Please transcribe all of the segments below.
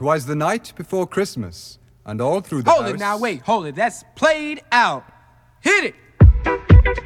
'Twas the night before Christmas, and all through the Hold house. it now, wait, hold it. That's played out. Hit it.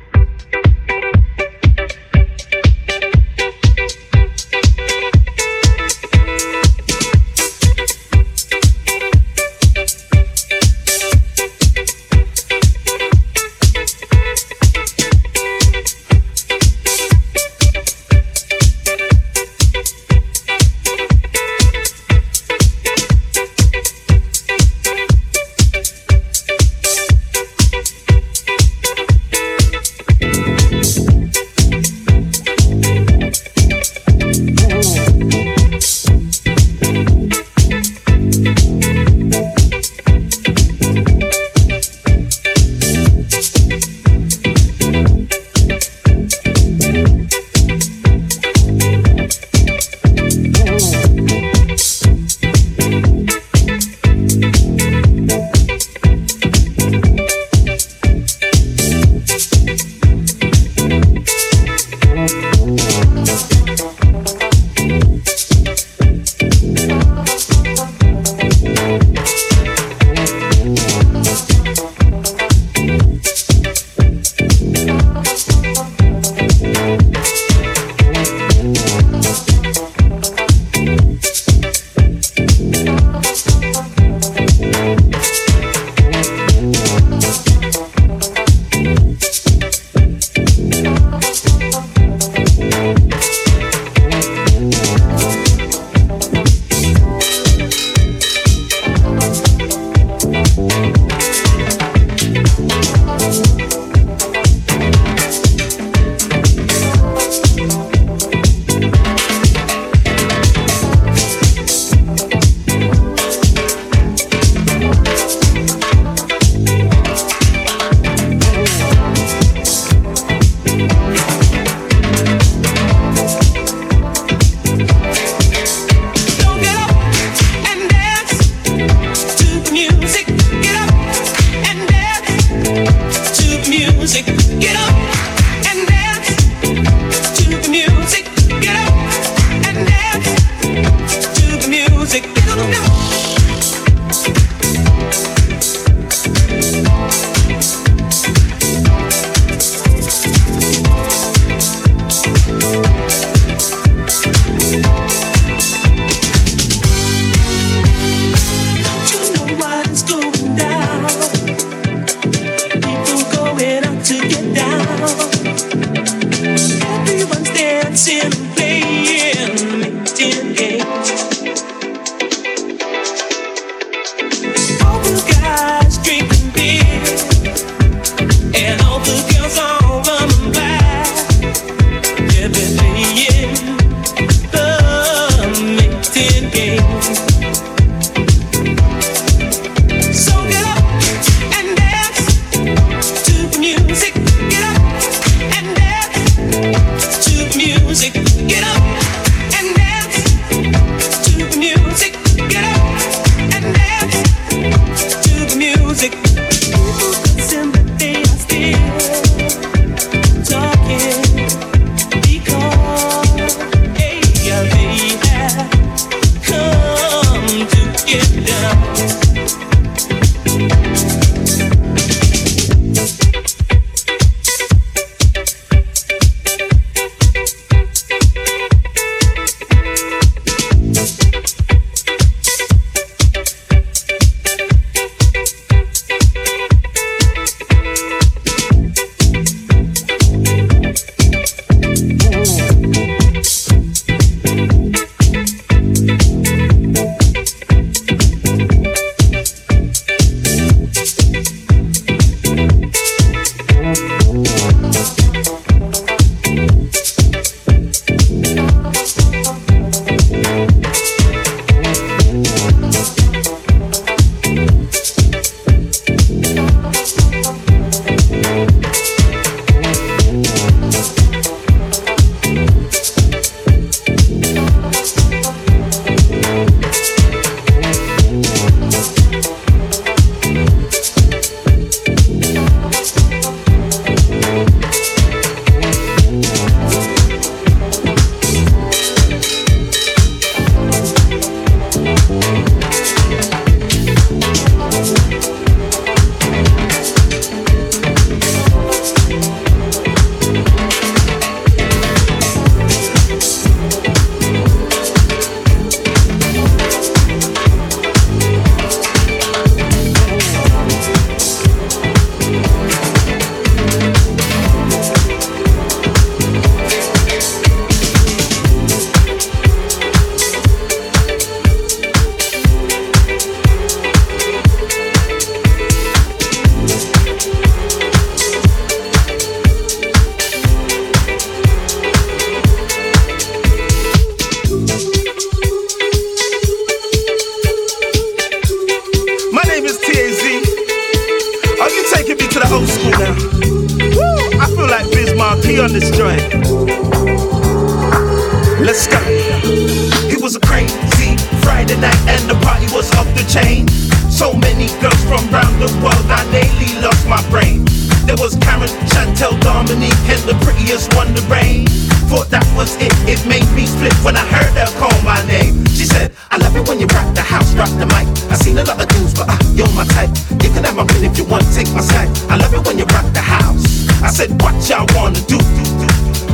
Crazy Friday night and the party was off the chain. So many girls from around the world, I nearly lost my brain. There was Karen, Chantel, Dominique, and the prettiest one, the rain. Thought that was it, it made me flip when I heard her call my name. She said, I love it when you rock the house, rock the mic. I seen a lot of dudes, but uh, you're my type. You can have my pin if you want, take my side. I love it when you rock the house. I said, what y'all wanna do?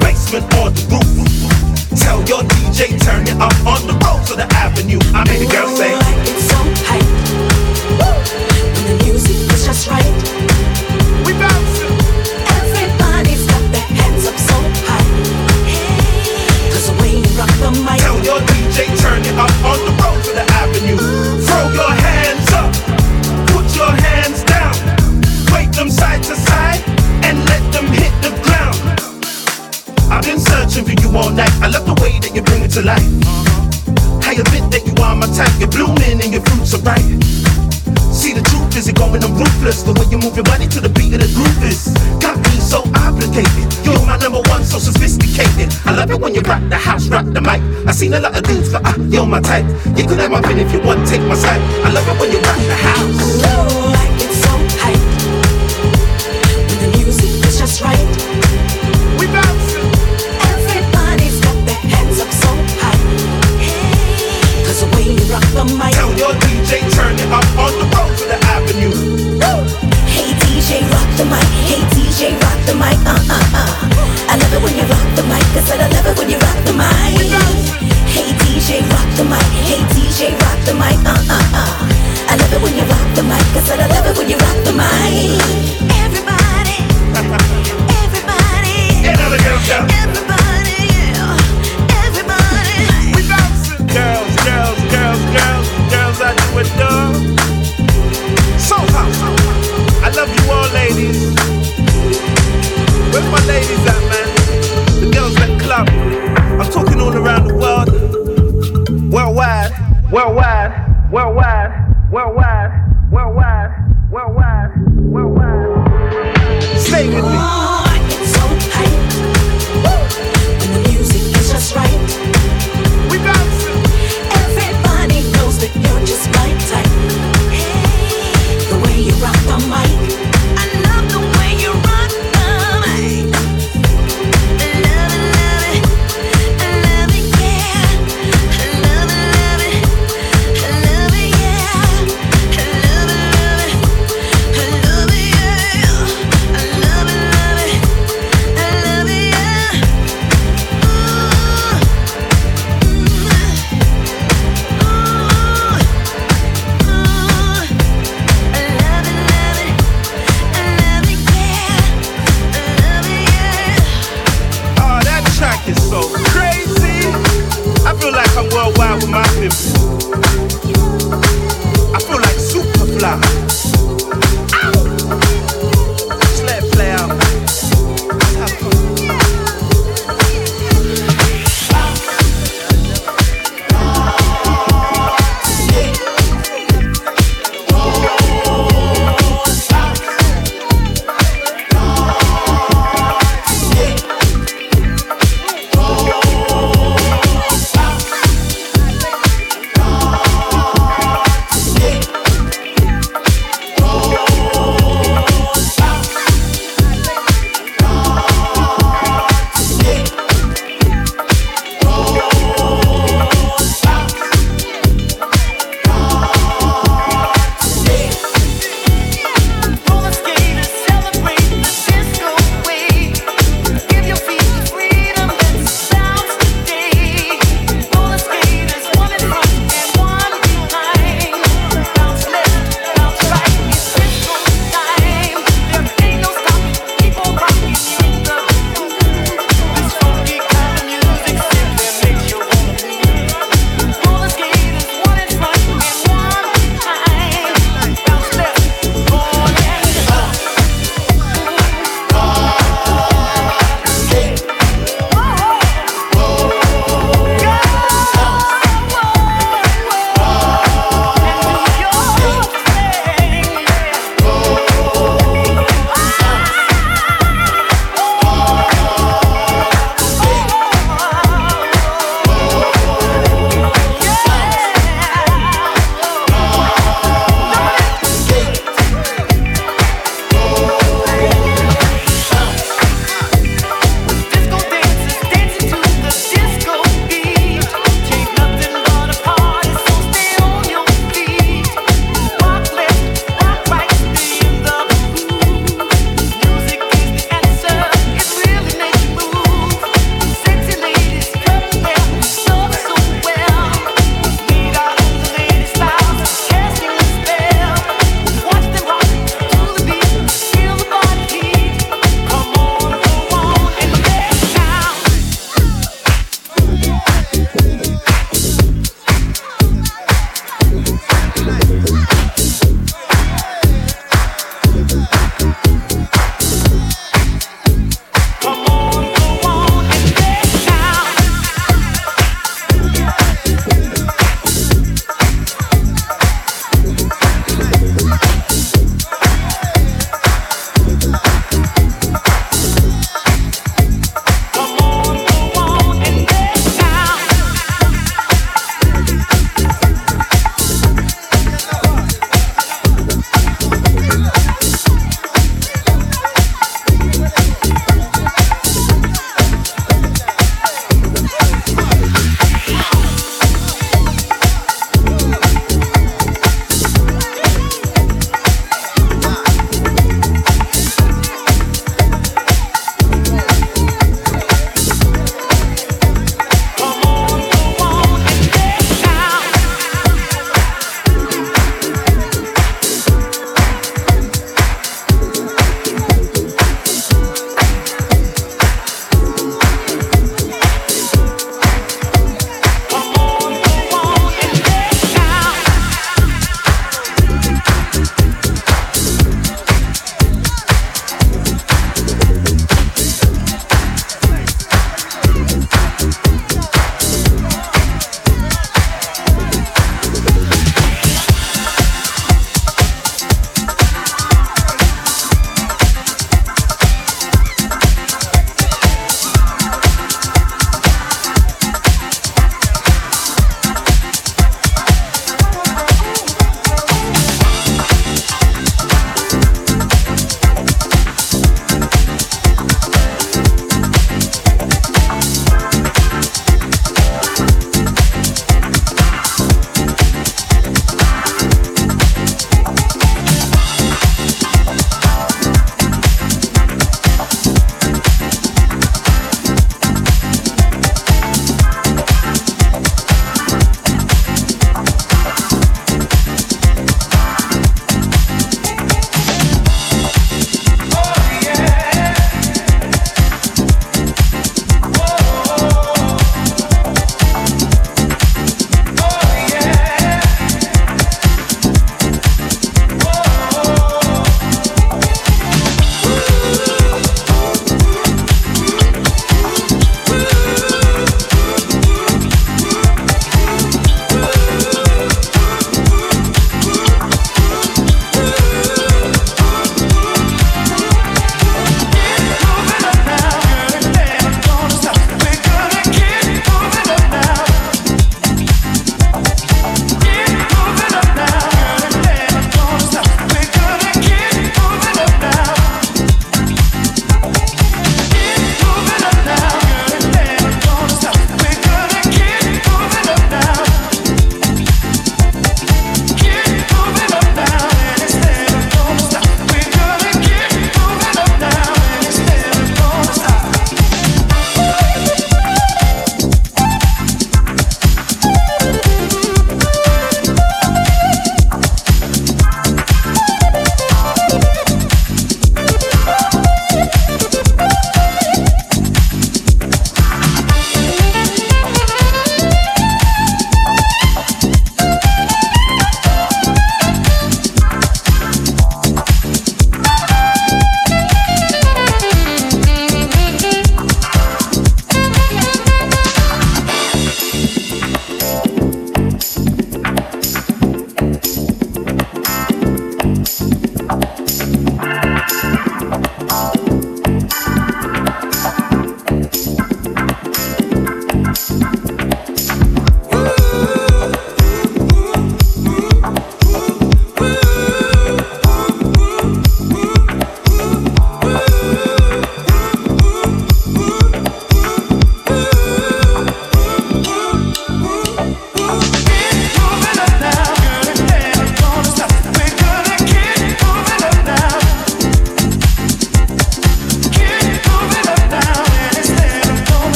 Basement or the roof? Tell your DJ, turn it up on the road to the avenue. I made the girl say, It's so hype. When the music is just right. We bouncing. Everybody's got their hands up so high. Cause the way you rock the mic. Tell your DJ, turn it up on all night. I love the way that you bring it to life. I admit that you are my type. You're blooming and your fruits are ripe. See the truth is it going, I'm ruthless. The way you move your body to the beat of the groove is got me so obligated. You're my number one, so sophisticated. I love it when you rock the house, rock the mic. I seen a lot of dudes, but uh, you're my type. You could have my pin if you want, take my side. I love it when you rock the house. Ooh, like it's so hype. When the music is just right. The mic. Uh uh uh. I love it when you rock the mic. I said I love it when you rock the mic. Hey DJ, rock the mic. Hey DJ, rock the mic. Uh uh uh. I love it when you rock the mic. I said I love it when you rock the mic. Everybody, everybody, everybody, worldwide, worldwide, worldwide,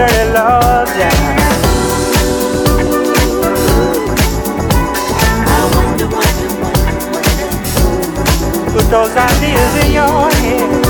dirty love. Put those ideas in your head.